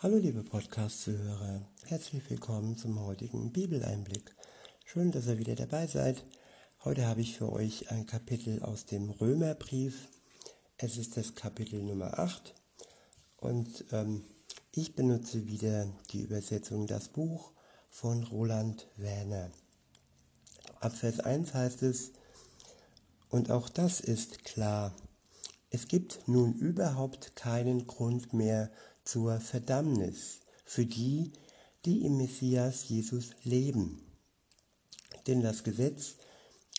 Hallo liebe Podcast-Zuhörer, herzlich willkommen zum heutigen Bibeleinblick. Schön, dass ihr wieder dabei seid. Heute habe ich für euch ein Kapitel aus dem Römerbrief. Es ist das Kapitel Nummer 8 und ähm, ich benutze wieder die Übersetzung Das Buch von Roland Werner. Ab Vers 1 heißt es, und auch das ist klar, es gibt nun überhaupt keinen Grund mehr zur Verdammnis für die, die im Messias Jesus leben. Denn das Gesetz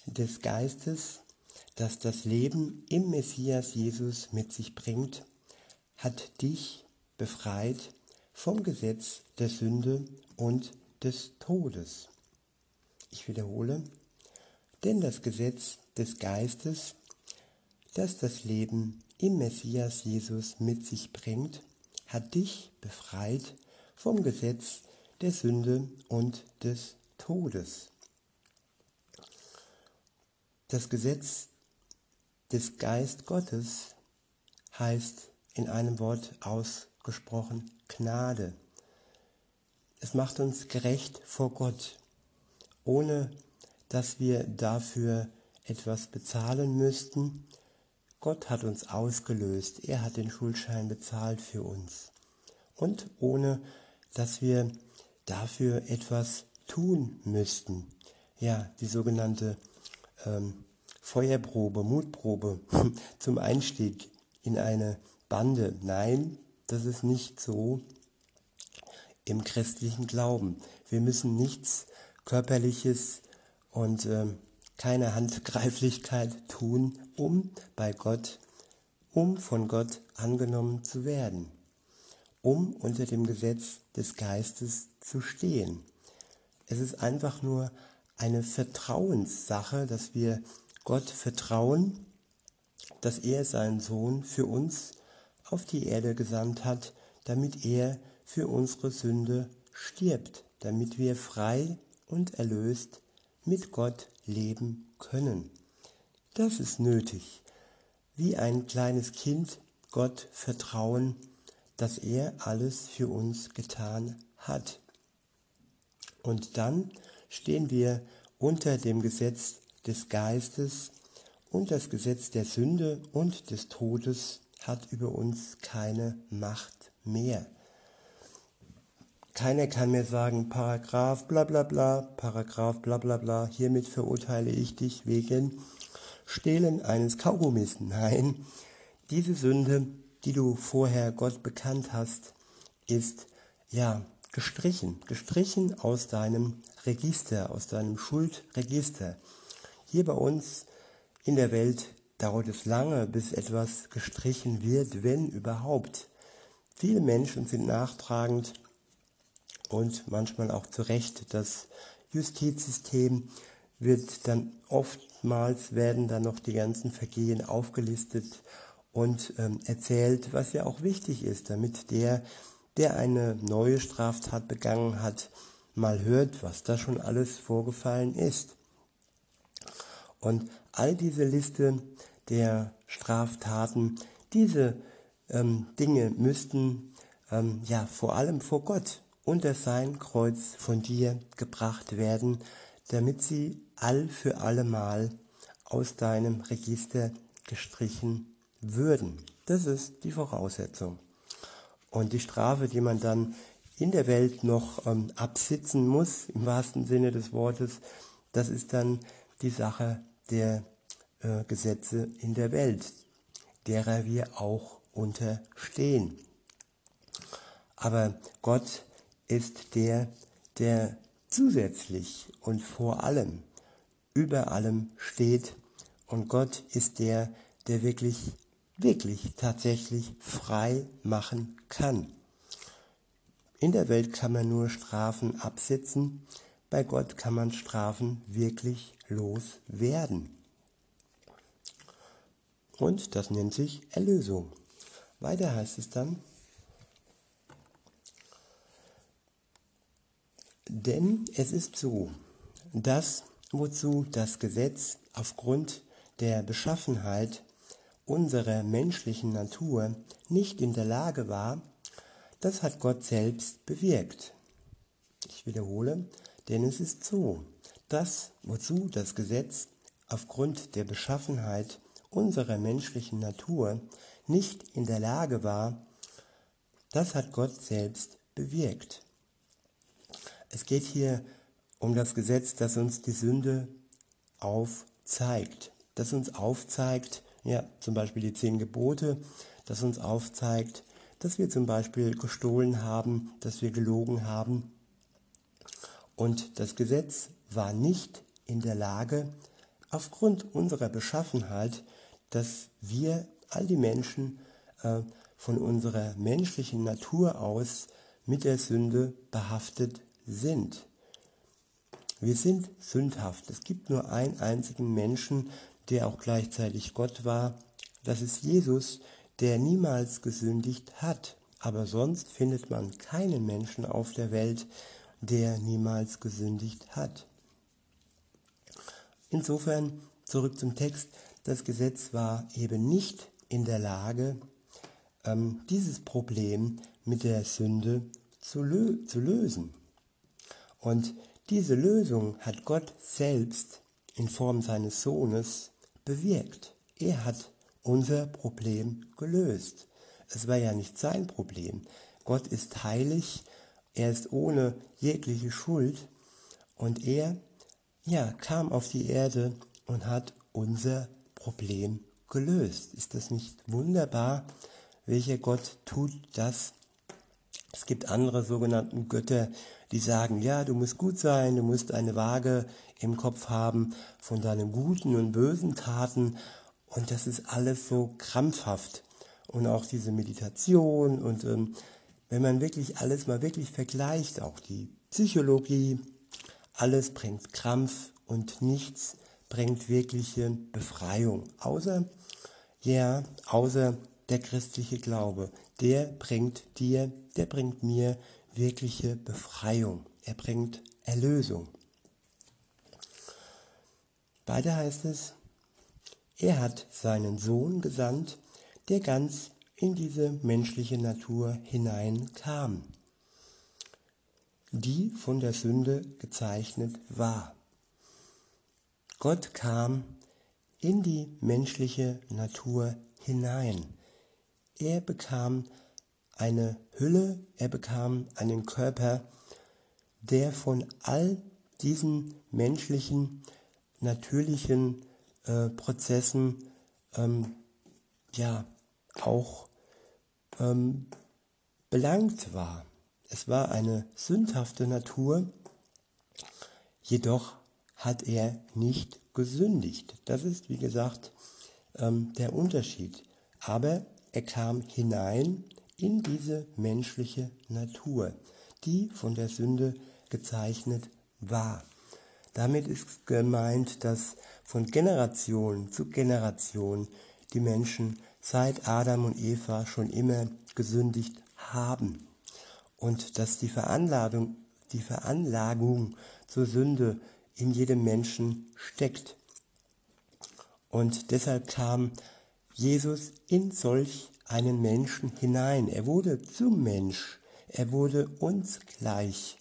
des Geistes, das das Leben im Messias Jesus mit sich bringt, hat dich befreit vom Gesetz der Sünde und des Todes. Ich wiederhole, denn das Gesetz des Geistes, das das Leben im Messias Jesus mit sich bringt, hat dich befreit vom Gesetz der Sünde und des Todes. Das Gesetz des Geist Gottes heißt in einem Wort ausgesprochen Gnade. Es macht uns gerecht vor Gott, ohne dass wir dafür etwas bezahlen müssten, Gott hat uns ausgelöst, er hat den Schuldschein bezahlt für uns. Und ohne dass wir dafür etwas tun müssten. Ja, die sogenannte ähm, Feuerprobe, Mutprobe zum Einstieg in eine Bande. Nein, das ist nicht so im christlichen Glauben. Wir müssen nichts Körperliches und ähm, keine Handgreiflichkeit tun, um bei Gott, um von Gott angenommen zu werden, um unter dem Gesetz des Geistes zu stehen. Es ist einfach nur eine Vertrauenssache, dass wir Gott vertrauen, dass er seinen Sohn für uns auf die Erde gesandt hat, damit er für unsere Sünde stirbt, damit wir frei und erlöst mit Gott leben können. Das ist nötig. Wie ein kleines Kind Gott vertrauen, dass er alles für uns getan hat. Und dann stehen wir unter dem Gesetz des Geistes und das Gesetz der Sünde und des Todes hat über uns keine Macht mehr. Keiner kann mir sagen, Paragraph bla bla bla, Paragraph bla bla bla, hiermit verurteile ich dich wegen Stehlen eines Kaugummis. Nein, diese Sünde, die du vorher Gott bekannt hast, ist ja gestrichen, gestrichen aus deinem Register, aus deinem Schuldregister. Hier bei uns in der Welt dauert es lange, bis etwas gestrichen wird, wenn überhaupt. Viele Menschen sind nachtragend und manchmal auch zu Recht. Das Justizsystem wird dann oftmals werden dann noch die ganzen Vergehen aufgelistet und ähm, erzählt, was ja auch wichtig ist, damit der, der eine neue Straftat begangen hat, mal hört, was da schon alles vorgefallen ist. Und all diese Liste der Straftaten, diese ähm, Dinge müssten ähm, ja vor allem vor Gott unter sein Kreuz von dir gebracht werden, damit sie all für allemal aus deinem Register gestrichen würden. Das ist die Voraussetzung. Und die Strafe, die man dann in der Welt noch ähm, absitzen muss, im wahrsten Sinne des Wortes, das ist dann die Sache der äh, Gesetze in der Welt, derer wir auch unterstehen. Aber Gott ist der, der zusätzlich und vor allem über allem steht und Gott ist der, der wirklich, wirklich tatsächlich frei machen kann. In der Welt kann man nur Strafen absitzen, bei Gott kann man Strafen wirklich loswerden. Und das nennt sich Erlösung. Weiter heißt es dann, Denn es ist so, dass wozu das Gesetz aufgrund der Beschaffenheit unserer menschlichen Natur nicht in der Lage war, das hat Gott selbst bewirkt. Ich wiederhole, denn es ist so, dass wozu das Gesetz aufgrund der Beschaffenheit unserer menschlichen Natur nicht in der Lage war, das hat Gott selbst bewirkt. Es geht hier um das Gesetz, das uns die Sünde aufzeigt, das uns aufzeigt, ja, zum Beispiel die zehn Gebote, das uns aufzeigt, dass wir zum Beispiel gestohlen haben, dass wir gelogen haben. Und das Gesetz war nicht in der Lage, aufgrund unserer Beschaffenheit, dass wir, all die Menschen, äh, von unserer menschlichen Natur aus mit der Sünde behaftet sind. Wir sind sündhaft. Es gibt nur einen einzigen Menschen, der auch gleichzeitig Gott war. Das ist Jesus, der niemals gesündigt hat. Aber sonst findet man keinen Menschen auf der Welt, der niemals gesündigt hat. Insofern zurück zum Text. Das Gesetz war eben nicht in der Lage, ähm, dieses Problem mit der Sünde zu, lö zu lösen. Und diese Lösung hat Gott selbst in Form seines Sohnes bewirkt. Er hat unser Problem gelöst. Es war ja nicht sein Problem. Gott ist heilig, er ist ohne jegliche Schuld und er ja, kam auf die Erde und hat unser Problem gelöst. Ist das nicht wunderbar? Welcher Gott tut das? Es gibt andere sogenannten Götter, die sagen, ja, du musst gut sein, du musst eine Waage im Kopf haben von deinen guten und bösen Taten und das ist alles so krampfhaft. Und auch diese Meditation und ähm, wenn man wirklich alles mal wirklich vergleicht, auch die Psychologie, alles bringt Krampf und nichts bringt wirkliche Befreiung. Außer, ja, außer der christliche Glaube. Der bringt dir, der bringt mir wirkliche Befreiung. Er bringt Erlösung. Weiter heißt es, er hat seinen Sohn gesandt, der ganz in diese menschliche Natur hineinkam, die von der Sünde gezeichnet war. Gott kam in die menschliche Natur hinein. Er bekam eine Hülle, er bekam einen Körper, der von all diesen menschlichen, natürlichen äh, Prozessen ähm, ja auch ähm, belangt war. Es war eine sündhafte Natur, jedoch hat er nicht gesündigt. Das ist, wie gesagt, ähm, der Unterschied. Aber er kam hinein in diese menschliche Natur, die von der Sünde gezeichnet war. Damit ist gemeint, dass von Generation zu Generation die Menschen seit Adam und Eva schon immer gesündigt haben und dass die Veranlagung, die Veranlagung zur Sünde in jedem Menschen steckt. Und deshalb kam Jesus in solch einen Menschen hinein. Er wurde zum Mensch. Er wurde uns gleich.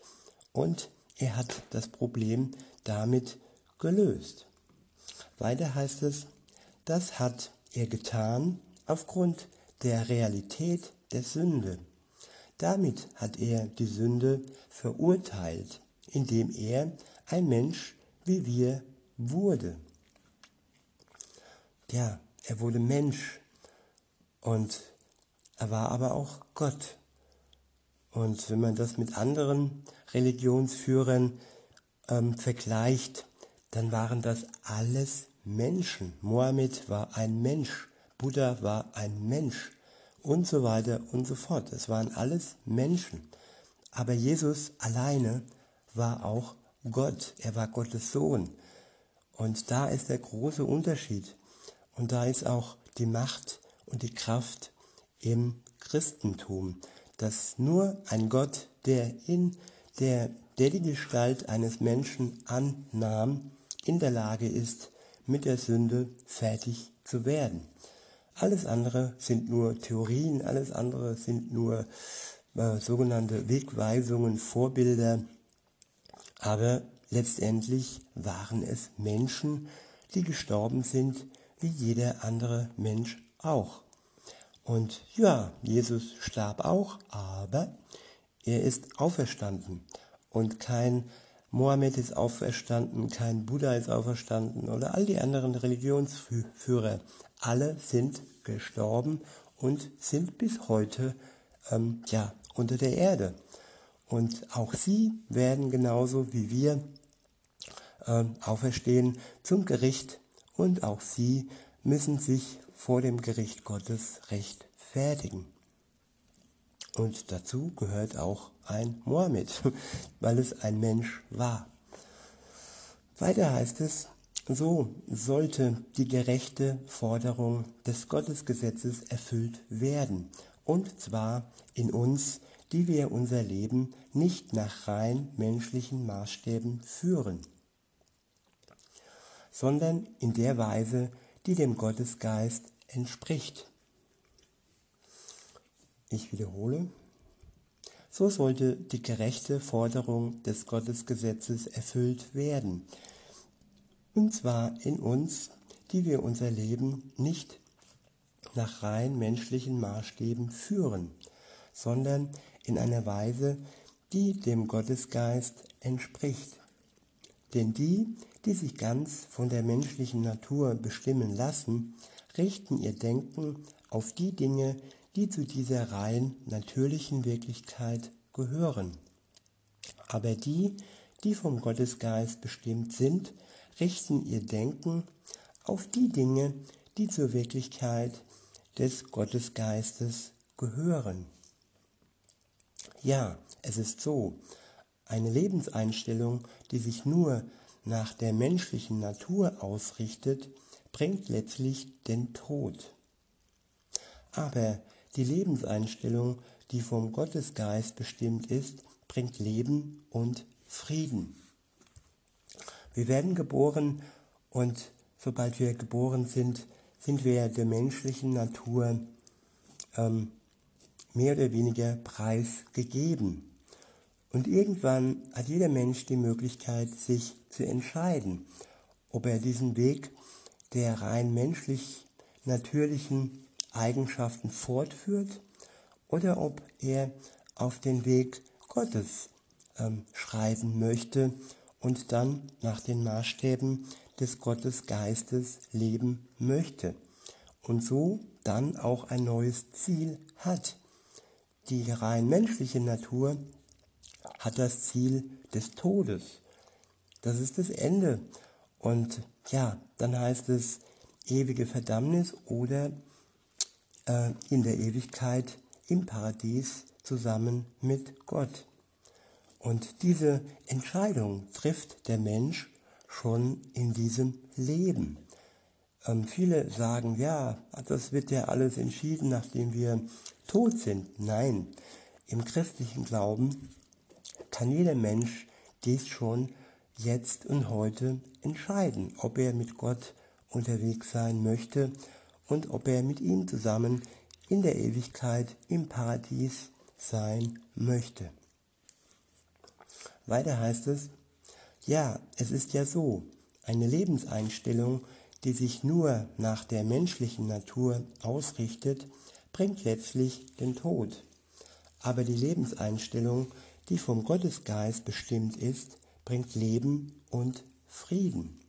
Und er hat das Problem damit gelöst. Weiter heißt es, das hat er getan aufgrund der Realität der Sünde. Damit hat er die Sünde verurteilt, indem er ein Mensch wie wir wurde. Ja, er wurde Mensch und er war aber auch Gott. Und wenn man das mit anderen Religionsführern ähm, vergleicht, dann waren das alles Menschen. Mohammed war ein Mensch, Buddha war ein Mensch und so weiter und so fort. Es waren alles Menschen. Aber Jesus alleine war auch Gott, er war Gottes Sohn. Und da ist der große Unterschied. Und da ist auch die Macht und die Kraft im Christentum, dass nur ein Gott, der in der, der die Gestalt eines Menschen annahm, in der Lage ist, mit der Sünde fertig zu werden. Alles andere sind nur Theorien, alles andere sind nur äh, sogenannte Wegweisungen, Vorbilder, aber letztendlich waren es Menschen, die gestorben sind, wie jeder andere Mensch auch. Und ja, Jesus starb auch, aber er ist auferstanden. Und kein Mohammed ist auferstanden, kein Buddha ist auferstanden oder all die anderen Religionsführer. Alle sind gestorben und sind bis heute ähm, ja, unter der Erde. Und auch sie werden genauso wie wir äh, auferstehen zum Gericht und auch sie müssen sich vor dem Gericht Gottes rechtfertigen. Und dazu gehört auch ein Mohammed, weil es ein Mensch war. Weiter heißt es, so sollte die gerechte Forderung des Gottesgesetzes erfüllt werden, und zwar in uns, die wir unser Leben nicht nach rein menschlichen Maßstäben führen, sondern in der Weise, die dem Gottesgeist entspricht. Ich wiederhole, so sollte die gerechte Forderung des Gottesgesetzes erfüllt werden, und zwar in uns, die wir unser Leben nicht nach rein menschlichen Maßstäben führen, sondern in einer Weise, die dem Gottesgeist entspricht. Denn die, die sich ganz von der menschlichen Natur bestimmen lassen, richten ihr Denken auf die Dinge, die zu dieser rein natürlichen Wirklichkeit gehören. Aber die, die vom Gottesgeist bestimmt sind, richten ihr Denken auf die Dinge, die zur Wirklichkeit des Gottesgeistes gehören. Ja, es ist so, eine Lebenseinstellung, die sich nur nach der menschlichen Natur ausrichtet, bringt letztlich den Tod. Aber die Lebenseinstellung, die vom Gottesgeist bestimmt ist, bringt Leben und Frieden. Wir werden geboren und sobald wir geboren sind, sind wir der menschlichen Natur ähm, mehr oder weniger preisgegeben. Und irgendwann hat jeder Mensch die Möglichkeit, sich zu entscheiden, ob er diesen Weg der rein menschlich natürlichen Eigenschaften fortführt oder ob er auf den Weg Gottes ähm, schreiben möchte und dann nach den Maßstäben des Gottesgeistes leben möchte und so dann auch ein neues Ziel hat. Die rein menschliche Natur hat das Ziel des Todes. Das ist das Ende. Und ja, dann heißt es ewige Verdammnis oder äh, in der Ewigkeit im Paradies zusammen mit Gott. Und diese Entscheidung trifft der Mensch schon in diesem Leben. Ähm, viele sagen, ja, das wird ja alles entschieden, nachdem wir tot sind. Nein, im christlichen Glauben kann jeder Mensch dies schon jetzt und heute entscheiden, ob er mit Gott unterwegs sein möchte und ob er mit ihm zusammen in der Ewigkeit im Paradies sein möchte. Weiter heißt es, ja, es ist ja so, eine Lebenseinstellung, die sich nur nach der menschlichen Natur ausrichtet, bringt letztlich den Tod. Aber die Lebenseinstellung, die vom Gottesgeist bestimmt ist, bringt Leben und Frieden.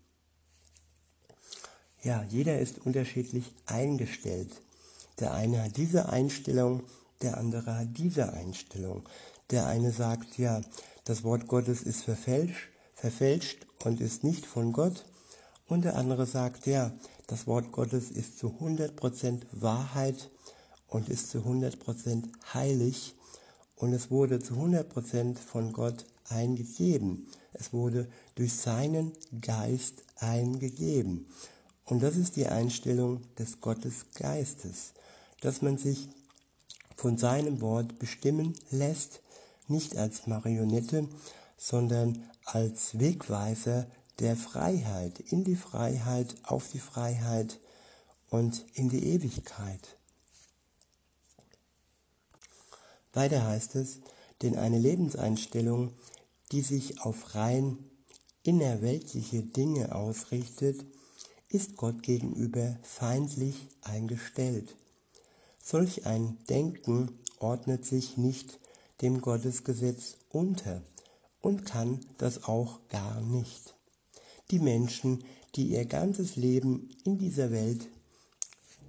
Ja, jeder ist unterschiedlich eingestellt. Der eine hat diese Einstellung, der andere hat diese Einstellung. Der eine sagt, ja, das Wort Gottes ist verfälscht, verfälscht und ist nicht von Gott. Und der andere sagt, ja, das Wort Gottes ist zu 100% Wahrheit und ist zu 100% heilig und es wurde zu 100% von Gott eingegeben. Es wurde durch seinen Geist eingegeben. Und das ist die Einstellung des Gottesgeistes, dass man sich von seinem Wort bestimmen lässt, nicht als Marionette, sondern als Wegweiser der Freiheit, in die Freiheit, auf die Freiheit und in die Ewigkeit. Weiter heißt es, denn eine Lebenseinstellung, die sich auf rein innerweltliche Dinge ausrichtet, ist Gott gegenüber feindlich eingestellt. Solch ein Denken ordnet sich nicht dem Gottesgesetz unter und kann das auch gar nicht. Die Menschen, die ihr ganzes Leben in dieser Welt,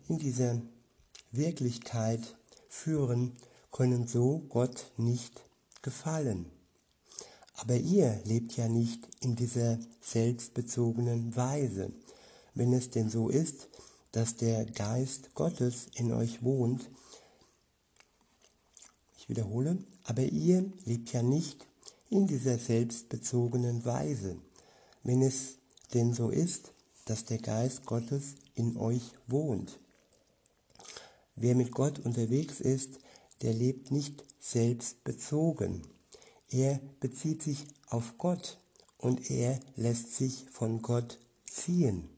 in dieser Wirklichkeit führen, können so Gott nicht gefallen. Aber ihr lebt ja nicht in dieser selbstbezogenen Weise. Wenn es denn so ist, dass der Geist Gottes in euch wohnt, ich wiederhole, aber ihr lebt ja nicht in dieser selbstbezogenen Weise. Wenn es denn so ist, dass der Geist Gottes in euch wohnt. Wer mit Gott unterwegs ist, der lebt nicht selbstbezogen. Er bezieht sich auf Gott und er lässt sich von Gott ziehen.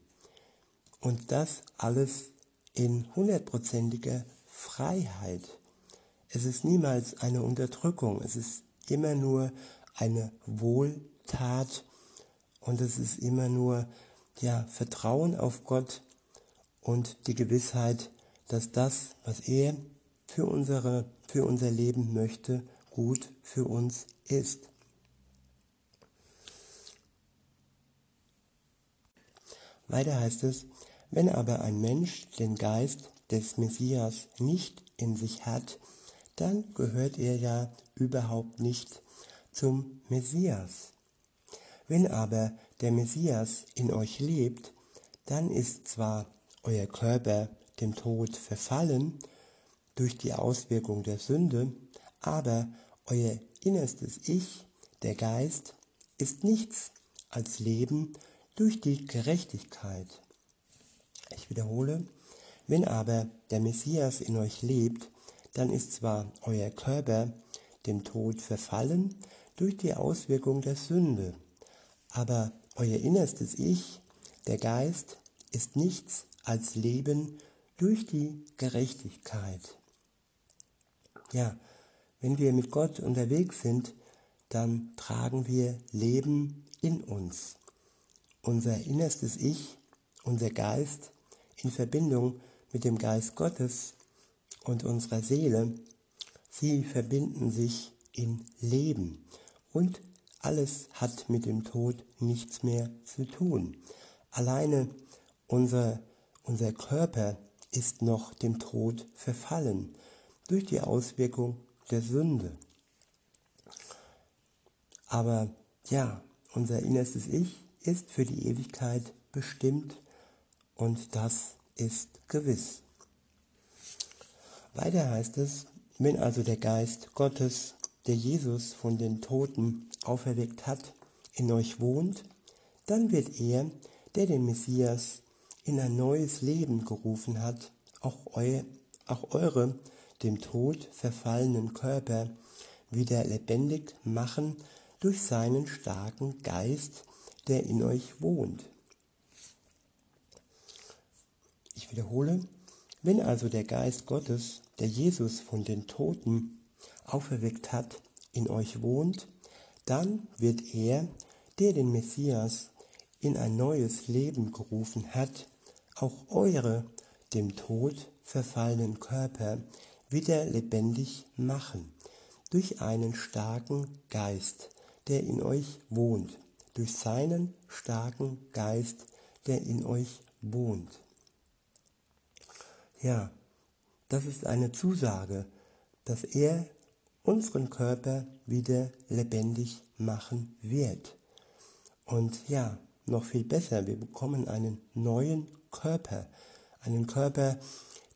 Und das alles in hundertprozentiger Freiheit. Es ist niemals eine Unterdrückung, es ist immer nur eine Wohltat und es ist immer nur ja, Vertrauen auf Gott und die Gewissheit, dass das, was er für, unsere, für unser Leben möchte, gut für uns ist. Weiter heißt es, wenn aber ein Mensch den Geist des Messias nicht in sich hat, dann gehört er ja überhaupt nicht zum Messias. Wenn aber der Messias in euch lebt, dann ist zwar euer Körper dem Tod verfallen durch die Auswirkung der Sünde, aber euer innerstes Ich, der Geist, ist nichts als Leben durch die Gerechtigkeit. Ich wiederhole, wenn aber der Messias in euch lebt, dann ist zwar euer Körper dem Tod verfallen durch die Auswirkung der Sünde, aber euer innerstes Ich, der Geist, ist nichts als Leben durch die Gerechtigkeit. Ja, wenn wir mit Gott unterwegs sind, dann tragen wir Leben in uns. Unser innerstes Ich, unser Geist in Verbindung mit dem Geist Gottes und unserer Seele, sie verbinden sich in Leben und alles hat mit dem Tod nichts mehr zu tun. Alleine unser, unser Körper ist noch dem Tod verfallen durch die Auswirkung der Sünde. Aber ja, unser innerstes Ich ist für die Ewigkeit bestimmt und das ist gewiss. Weiter heißt es, wenn also der Geist Gottes, der Jesus von den Toten auferweckt hat, in euch wohnt, dann wird er, der den Messias in ein neues Leben gerufen hat, auch, eu, auch eure dem Tod verfallenen Körper wieder lebendig machen durch seinen starken Geist, der in euch wohnt. Ich wiederhole, wenn also der Geist Gottes, der Jesus von den Toten auferweckt hat, in euch wohnt, dann wird er, der den Messias in ein neues Leben gerufen hat, auch eure dem Tod verfallenen Körper wieder lebendig machen, durch einen starken Geist, der in euch wohnt, durch seinen starken Geist, der in euch wohnt. Ja, das ist eine Zusage, dass er unseren Körper wieder lebendig machen wird. Und ja, noch viel besser, wir bekommen einen neuen Körper, einen Körper,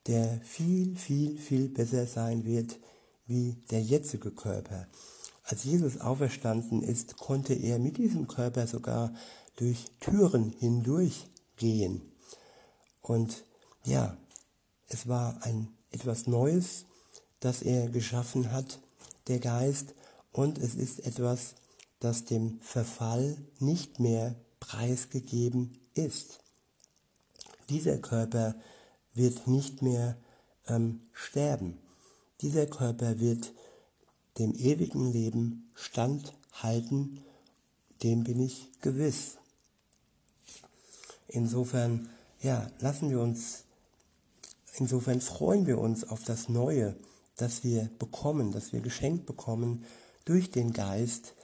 der viel, viel, viel besser sein wird wie der jetzige Körper. Als Jesus auferstanden ist, konnte er mit diesem Körper sogar durch Türen hindurch gehen. Und ja, es war ein etwas Neues, das er geschaffen hat, der Geist, und es ist etwas, das dem Verfall nicht mehr preisgegeben ist. Dieser Körper wird nicht mehr ähm, sterben. Dieser Körper wird dem ewigen Leben standhalten, dem bin ich gewiss. Insofern, ja, lassen wir uns, insofern freuen wir uns auf das Neue, das wir bekommen, das wir geschenkt bekommen durch den Geist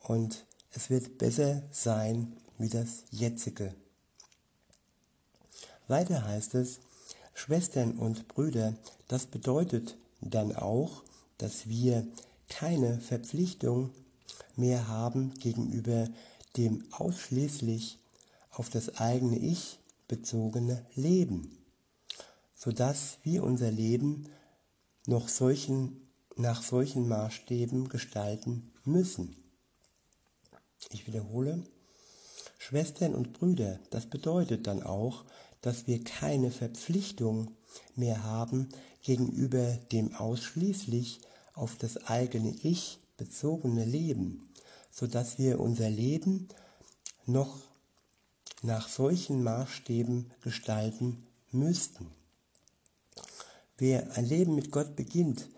und es wird besser sein wie das jetzige. Weiter heißt es, Schwestern und Brüder, das bedeutet dann auch, dass wir keine Verpflichtung mehr haben gegenüber dem ausschließlich auf das eigene Ich bezogene Leben, sodass wir unser Leben noch solchen, nach solchen Maßstäben gestalten müssen. Ich wiederhole, Schwestern und Brüder, das bedeutet dann auch, dass wir keine Verpflichtung mehr haben gegenüber dem ausschließlich auf das eigene Ich bezogene Leben, sodass wir unser Leben noch nach solchen Maßstäben gestalten müssten. Wer ein Leben mit Gott beginnt,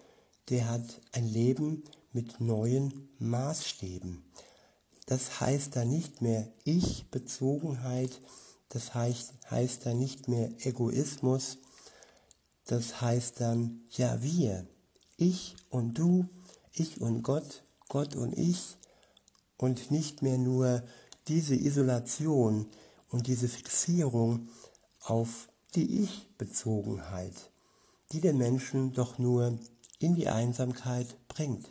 der hat ein Leben mit neuen Maßstäben. Das heißt da nicht mehr Ich-Bezogenheit, das heißt, heißt da nicht mehr Egoismus, das heißt dann ja wir, ich und du, ich und Gott, Gott und ich und nicht mehr nur diese Isolation und diese Fixierung auf die Ich-Bezogenheit, die den Menschen doch nur in die Einsamkeit bringt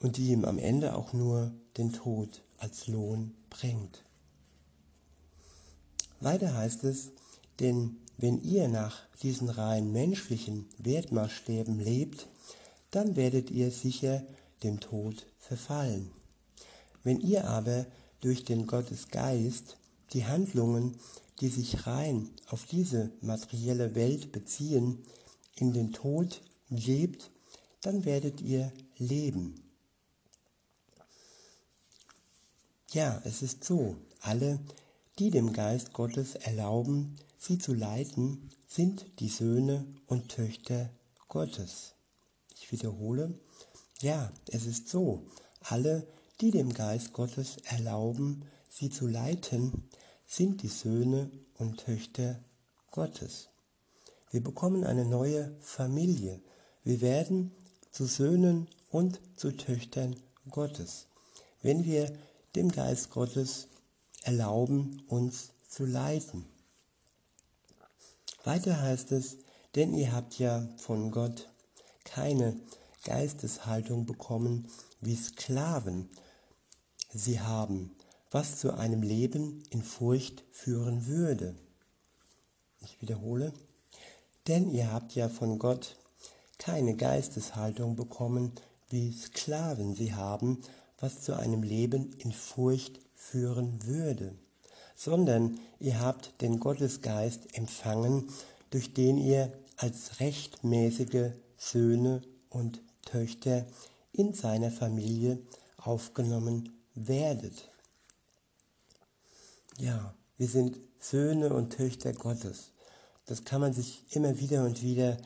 und die ihm am Ende auch nur den Tod als Lohn bringt. Weiter heißt es, denn wenn ihr nach diesen rein menschlichen Wertmaßstäben lebt, dann werdet ihr sicher dem Tod verfallen. Wenn ihr aber durch den Gottesgeist die Handlungen, die sich rein auf diese materielle Welt beziehen, in den Tod lebt, dann werdet ihr leben. Ja, es ist so, alle, die dem Geist Gottes erlauben, sie zu leiten, sind die Söhne und Töchter Gottes. Ich wiederhole, ja, es ist so, alle, die dem Geist Gottes erlauben, sie zu leiten, sind die Söhne und Töchter Gottes. Wir bekommen eine neue Familie. Wir werden zu Söhnen und zu Töchtern Gottes, wenn wir dem Geist Gottes erlauben, uns zu leiten. Weiter heißt es, denn ihr habt ja von Gott keine Geisteshaltung bekommen wie Sklaven sie haben, was zu einem Leben in Furcht führen würde. Ich wiederhole, denn ihr habt ja von Gott keine Geisteshaltung bekommen, wie Sklaven sie haben, was zu einem Leben in Furcht führen würde, sondern ihr habt den Gottesgeist empfangen, durch den ihr als rechtmäßige Söhne und Töchter in seiner Familie aufgenommen werdet. Ja, wir sind Söhne und Töchter Gottes. Das kann man sich immer wieder und wieder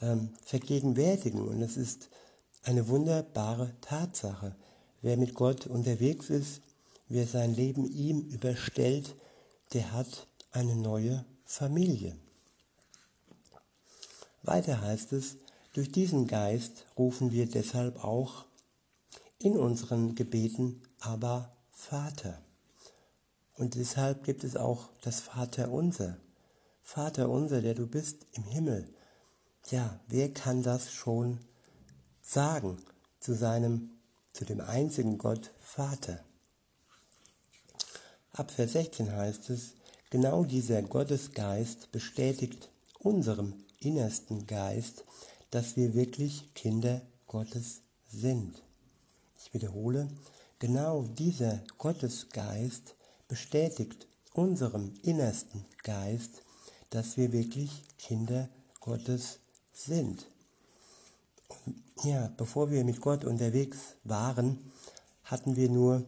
ähm, vergegenwärtigen und es ist eine wunderbare Tatsache. Wer mit Gott unterwegs ist, wer sein Leben ihm überstellt, der hat eine neue Familie. Weiter heißt es, durch diesen Geist rufen wir deshalb auch in unseren Gebeten aber Vater. Und deshalb gibt es auch das Vater unser. Vater unser, der du bist im Himmel. Ja, wer kann das schon sagen zu seinem, zu dem einzigen Gott Vater? Ab Vers 16 heißt es, genau dieser Gottesgeist bestätigt unserem innersten Geist, dass wir wirklich Kinder Gottes sind. Ich wiederhole, genau dieser Gottesgeist bestätigt unserem innersten Geist, dass wir wirklich Kinder Gottes sind. Ja, bevor wir mit Gott unterwegs waren, hatten wir nur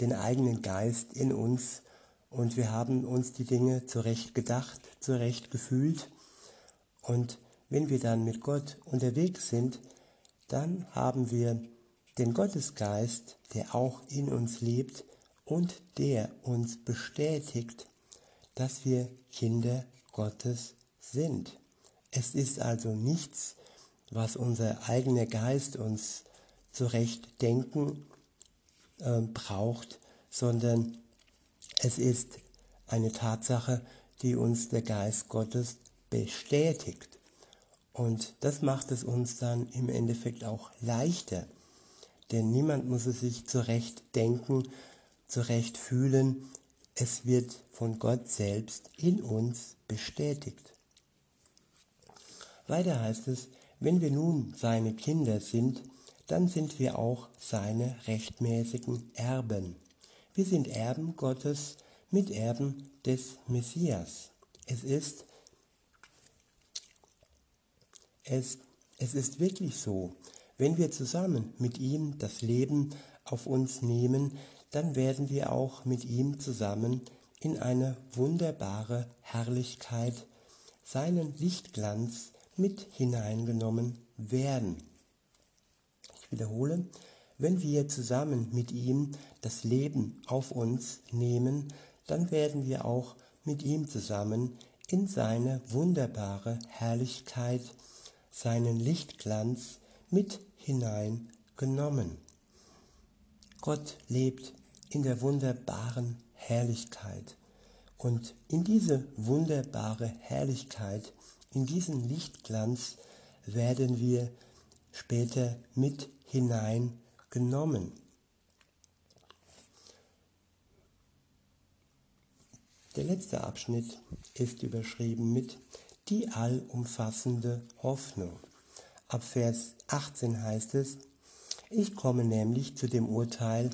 den eigenen Geist in uns und wir haben uns die Dinge zurecht gedacht, zurecht gefühlt und wenn wir dann mit Gott unterwegs sind, dann haben wir den Gottesgeist, der auch in uns lebt und der uns bestätigt, dass wir Kinder Gottes sind. Es ist also nichts, was unser eigener Geist uns zurecht denken äh, braucht, sondern es ist eine Tatsache, die uns der Geist Gottes bestätigt. Und das macht es uns dann im Endeffekt auch leichter. Denn niemand muss es sich zurecht denken, zurecht fühlen. Es wird von Gott selbst in uns bestätigt. Weiter heißt es, wenn wir nun seine Kinder sind, dann sind wir auch seine rechtmäßigen Erben. Wir sind Erben Gottes, Miterben des Messias. Es ist, es, es ist wirklich so, wenn wir zusammen mit ihm das Leben auf uns nehmen, dann werden wir auch mit ihm zusammen in eine wunderbare Herrlichkeit, seinen Lichtglanz mit hineingenommen werden. Wiederhole, wenn wir zusammen mit ihm das Leben auf uns nehmen, dann werden wir auch mit ihm zusammen in seine wunderbare Herrlichkeit, seinen Lichtglanz mit hineingenommen. Gott lebt in der wunderbaren Herrlichkeit. Und in diese wunderbare Herrlichkeit, in diesen Lichtglanz werden wir später mit hineingenommen. Der letzte Abschnitt ist überschrieben mit die allumfassende Hoffnung. Ab Vers 18 heißt es, ich komme nämlich zu dem Urteil,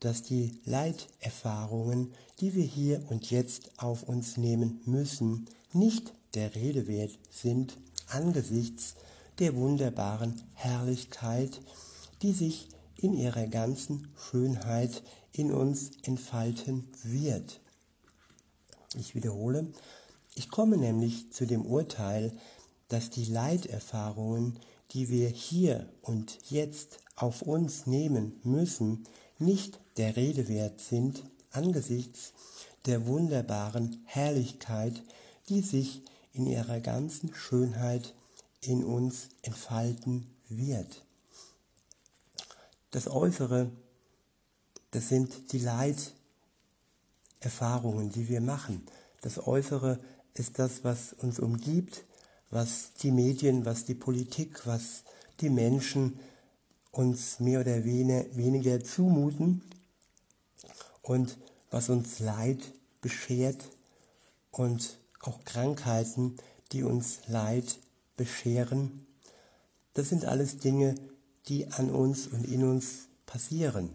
dass die Leiterfahrungen, die wir hier und jetzt auf uns nehmen müssen, nicht der Rede wert sind angesichts der wunderbaren Herrlichkeit, die sich in ihrer ganzen Schönheit in uns entfalten wird. Ich wiederhole, ich komme nämlich zu dem Urteil, dass die Leiterfahrungen, die wir hier und jetzt auf uns nehmen müssen, nicht der Rede wert sind angesichts der wunderbaren Herrlichkeit, die sich in ihrer ganzen Schönheit in uns entfalten wird. Das Äußere, das sind die Leiterfahrungen, die wir machen. Das Äußere ist das, was uns umgibt, was die Medien, was die Politik, was die Menschen uns mehr oder weniger zumuten und was uns Leid beschert und auch Krankheiten, die uns Leid bescheren. Das sind alles Dinge, die an uns und in uns passieren.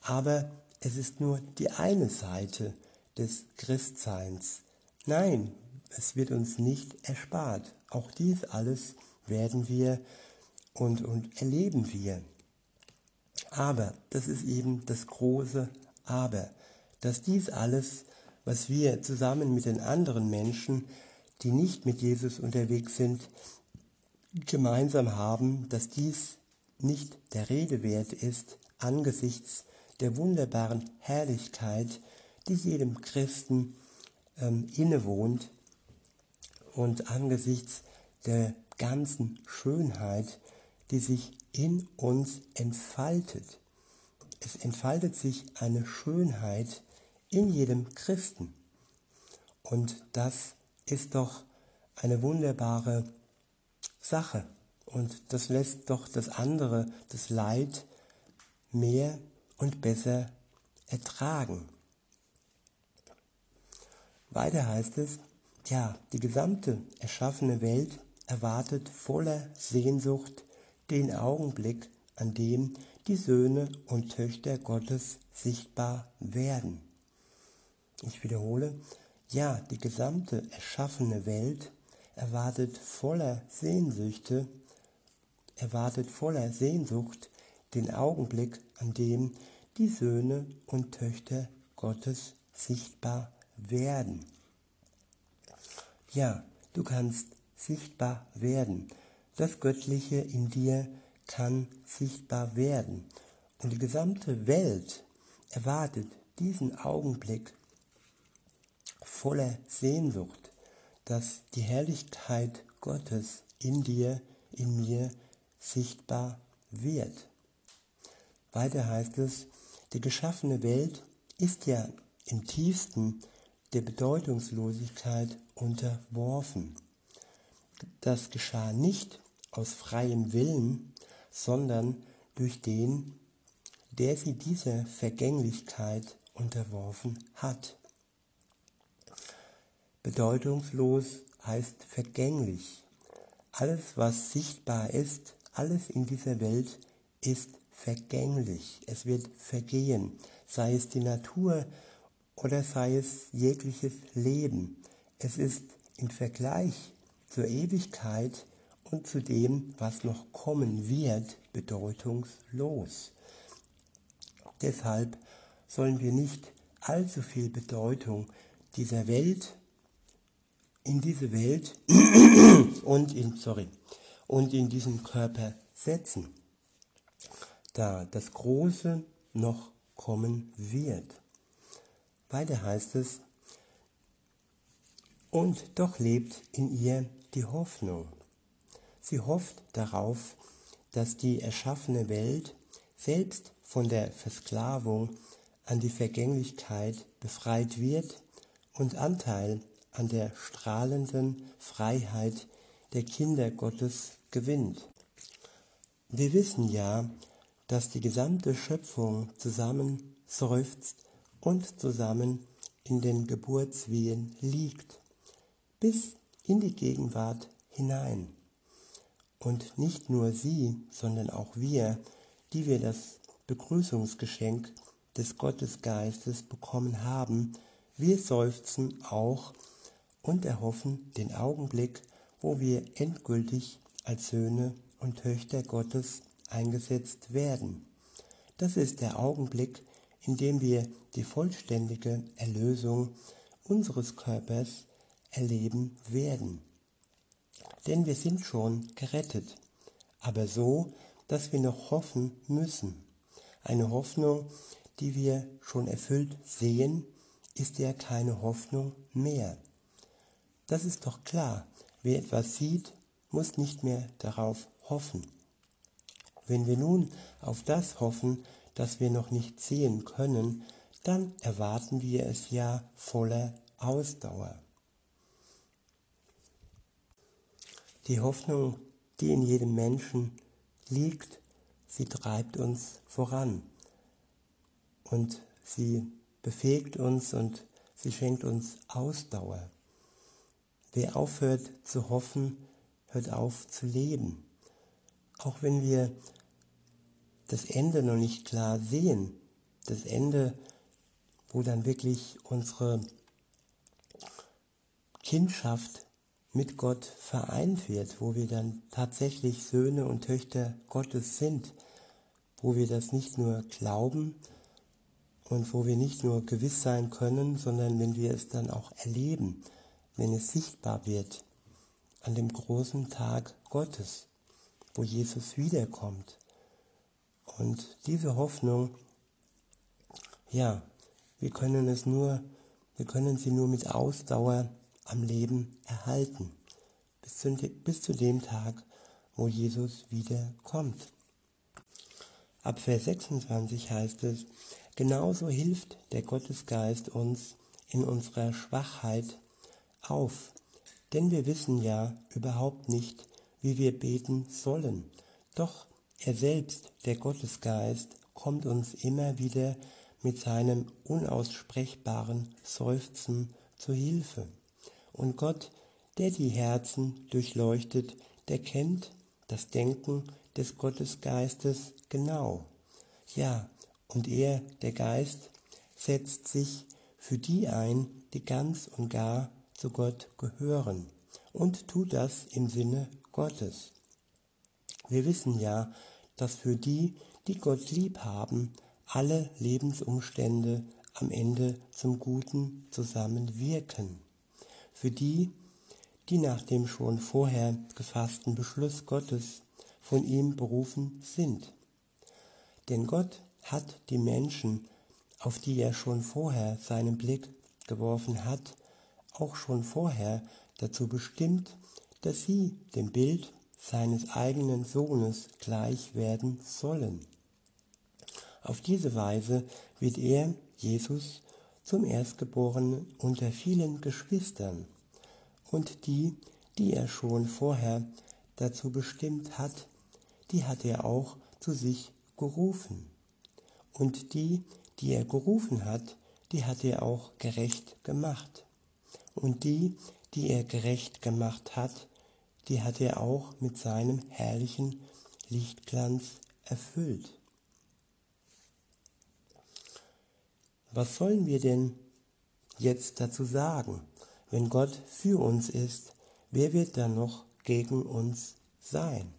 Aber es ist nur die eine Seite des Christseins. Nein, es wird uns nicht erspart. Auch dies alles werden wir und, und erleben wir. Aber, das ist eben das große Aber, dass dies alles, was wir zusammen mit den anderen Menschen, die nicht mit Jesus unterwegs sind, gemeinsam haben, dass dies nicht der Rede wert ist angesichts der wunderbaren Herrlichkeit, die jedem Christen ähm, innewohnt und angesichts der ganzen Schönheit, die sich in uns entfaltet. Es entfaltet sich eine Schönheit in jedem Christen. Und das ist doch eine wunderbare Sache. Und das lässt doch das andere, das Leid, mehr und besser ertragen. Weiter heißt es, ja, die gesamte erschaffene Welt erwartet voller Sehnsucht den Augenblick, an dem die Söhne und Töchter Gottes sichtbar werden. Ich wiederhole, ja, die gesamte erschaffene Welt erwartet voller Sehnsüchte, erwartet voller Sehnsucht den Augenblick, an dem die Söhne und Töchter Gottes sichtbar werden. Ja, du kannst sichtbar werden. Das Göttliche in dir kann sichtbar werden. Und die gesamte Welt erwartet diesen Augenblick voller Sehnsucht, dass die Herrlichkeit Gottes in dir, in mir sichtbar wird. Weiter heißt es, die geschaffene Welt ist ja im tiefsten der Bedeutungslosigkeit unterworfen. Das geschah nicht aus freiem Willen, sondern durch den, der sie dieser Vergänglichkeit unterworfen hat. Bedeutungslos heißt vergänglich. Alles, was sichtbar ist, alles in dieser Welt ist vergänglich. Es wird vergehen, sei es die Natur oder sei es jegliches Leben. Es ist im Vergleich zur Ewigkeit und zu dem, was noch kommen wird, bedeutungslos. Deshalb sollen wir nicht allzu viel Bedeutung dieser Welt in diese Welt und in sorry und in diesen Körper setzen, da das Große noch kommen wird. Weiter heißt es, und doch lebt in ihr die Hoffnung. Sie hofft darauf, dass die erschaffene Welt selbst von der Versklavung an die Vergänglichkeit befreit wird und Anteil an der strahlenden Freiheit der Kinder Gottes gewinnt. Wir wissen ja, dass die gesamte Schöpfung zusammen seufzt und zusammen in den Geburtswehen liegt, bis in die Gegenwart hinein. Und nicht nur sie, sondern auch wir, die wir das Begrüßungsgeschenk des Gottesgeistes bekommen haben, wir seufzen auch und erhoffen den Augenblick, wo wir endgültig als Söhne und Töchter Gottes eingesetzt werden. Das ist der Augenblick, in dem wir die vollständige Erlösung unseres Körpers erleben werden denn wir sind schon gerettet, aber so, dass wir noch hoffen müssen. Eine Hoffnung, die wir schon erfüllt sehen, ist ja keine Hoffnung mehr. Das ist doch klar, wer etwas sieht, muss nicht mehr darauf hoffen. Wenn wir nun auf das hoffen, das wir noch nicht sehen können, dann erwarten wir es ja voller Ausdauer. Die Hoffnung, die in jedem Menschen liegt, sie treibt uns voran und sie befähigt uns und sie schenkt uns Ausdauer. Wer aufhört zu hoffen, hört auf zu leben. Auch wenn wir das Ende noch nicht klar sehen, das Ende, wo dann wirklich unsere Kindschaft mit Gott vereint wird, wo wir dann tatsächlich Söhne und Töchter Gottes sind, wo wir das nicht nur glauben und wo wir nicht nur gewiss sein können, sondern wenn wir es dann auch erleben, wenn es sichtbar wird an dem großen Tag Gottes, wo Jesus wiederkommt. Und diese Hoffnung, ja, wir können es nur, wir können sie nur mit Ausdauer am Leben erhalten, bis zu, bis zu dem Tag, wo Jesus wiederkommt. Ab Vers 26 heißt es, genauso hilft der Gottesgeist uns in unserer Schwachheit auf, denn wir wissen ja überhaupt nicht, wie wir beten sollen. Doch er selbst, der Gottesgeist, kommt uns immer wieder mit seinem unaussprechbaren Seufzen zu Hilfe. Und Gott, der die Herzen durchleuchtet, der kennt das Denken des Gottesgeistes genau. Ja, und er, der Geist, setzt sich für die ein, die ganz und gar zu Gott gehören und tut das im Sinne Gottes. Wir wissen ja, dass für die, die Gott lieb haben, alle Lebensumstände am Ende zum Guten zusammenwirken für die, die nach dem schon vorher gefassten Beschluss Gottes von ihm berufen sind. Denn Gott hat die Menschen, auf die er schon vorher seinen Blick geworfen hat, auch schon vorher dazu bestimmt, dass sie dem Bild seines eigenen Sohnes gleich werden sollen. Auf diese Weise wird er, Jesus, zum Erstgeborenen unter vielen Geschwistern und die, die er schon vorher dazu bestimmt hat, die hat er auch zu sich gerufen. Und die, die er gerufen hat, die hat er auch gerecht gemacht. Und die, die er gerecht gemacht hat, die hat er auch mit seinem herrlichen Lichtglanz erfüllt. Was sollen wir denn jetzt dazu sagen? Wenn Gott für uns ist, wer wird dann noch gegen uns sein?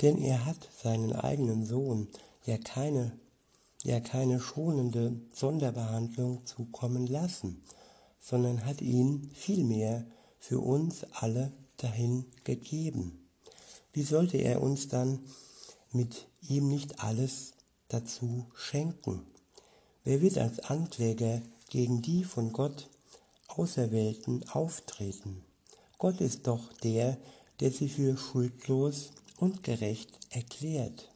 Denn er hat seinen eigenen Sohn ja keine, ja keine schonende Sonderbehandlung zukommen lassen, sondern hat ihn vielmehr für uns alle dahin gegeben. Wie sollte er uns dann mit ihm nicht alles dazu schenken? Wer wird als Ankläger gegen die von Gott Auserwählten auftreten. Gott ist doch der, der sie für schuldlos und gerecht erklärt.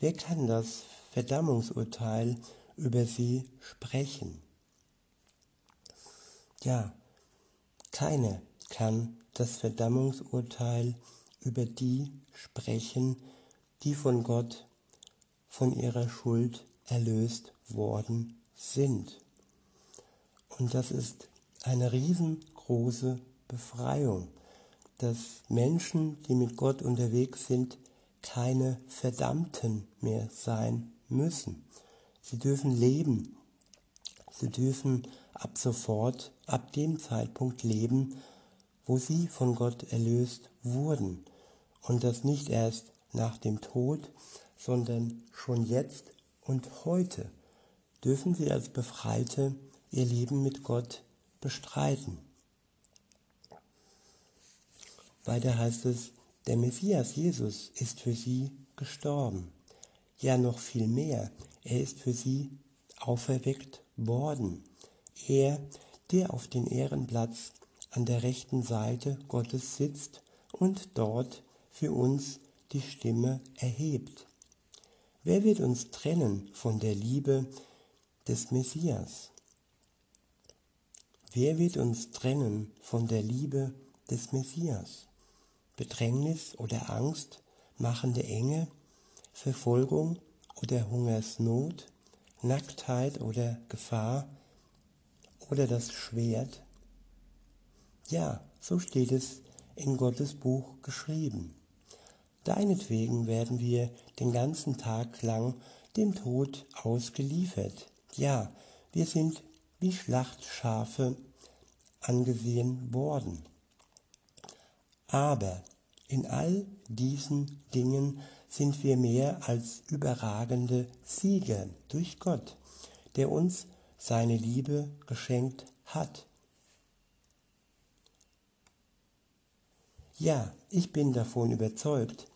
Wer kann das Verdammungsurteil über sie sprechen? Ja, keiner kann das Verdammungsurteil über die sprechen, die von Gott von ihrer Schuld erlöst worden sind. Und das ist eine riesengroße Befreiung, dass Menschen, die mit Gott unterwegs sind, keine Verdammten mehr sein müssen. Sie dürfen leben. Sie dürfen ab sofort, ab dem Zeitpunkt leben, wo sie von Gott erlöst wurden. Und das nicht erst nach dem Tod, sondern schon jetzt und heute dürfen sie als Befreite ihr Leben mit Gott bestreiten. Weiter heißt es, der Messias Jesus ist für sie gestorben. Ja, noch viel mehr, er ist für sie auferweckt worden. Er, der auf den Ehrenplatz an der rechten Seite Gottes sitzt und dort für uns die Stimme erhebt. Wer wird uns trennen von der Liebe des Messias? Wer wird uns trennen von der Liebe des Messias? Bedrängnis oder Angst, machende Enge, Verfolgung oder Hungersnot, Nacktheit oder Gefahr oder das Schwert? Ja, so steht es in Gottes Buch geschrieben. Deinetwegen werden wir den ganzen Tag lang dem Tod ausgeliefert. Ja, wir sind wie Schlachtschafe angesehen worden. Aber in all diesen Dingen sind wir mehr als überragende Sieger durch Gott, der uns seine Liebe geschenkt hat. Ja, ich bin davon überzeugt,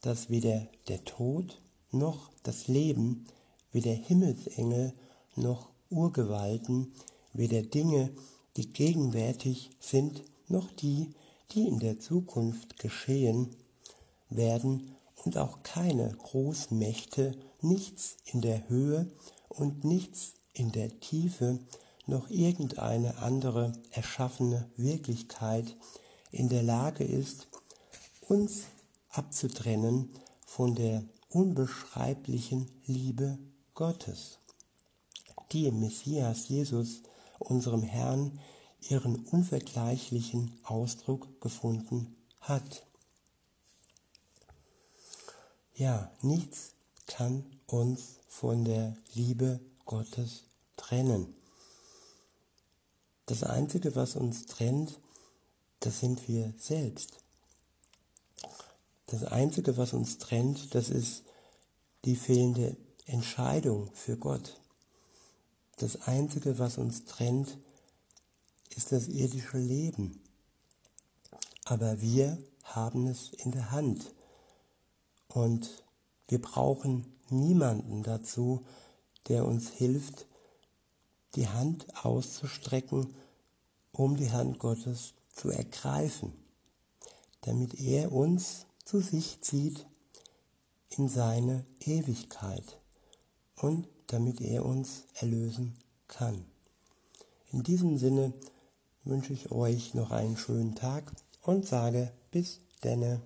dass weder der Tod noch das Leben, weder Himmelsengel noch Urgewalten, weder Dinge, die gegenwärtig sind, noch die, die in der Zukunft geschehen werden, und auch keine Großmächte, nichts in der Höhe und nichts in der Tiefe, noch irgendeine andere erschaffene Wirklichkeit in der Lage ist, uns abzutrennen von der unbeschreiblichen Liebe Gottes die im Messias Jesus, unserem Herrn, ihren unvergleichlichen Ausdruck gefunden hat. Ja, nichts kann uns von der Liebe Gottes trennen. Das Einzige, was uns trennt, das sind wir selbst. Das Einzige, was uns trennt, das ist die fehlende Entscheidung für Gott. Das Einzige, was uns trennt, ist das irdische Leben. Aber wir haben es in der Hand. Und wir brauchen niemanden dazu, der uns hilft, die Hand auszustrecken, um die Hand Gottes zu ergreifen, damit er uns zu sich zieht in seine Ewigkeit und damit er uns erlösen kann. In diesem Sinne wünsche ich euch noch einen schönen Tag und sage bis denne.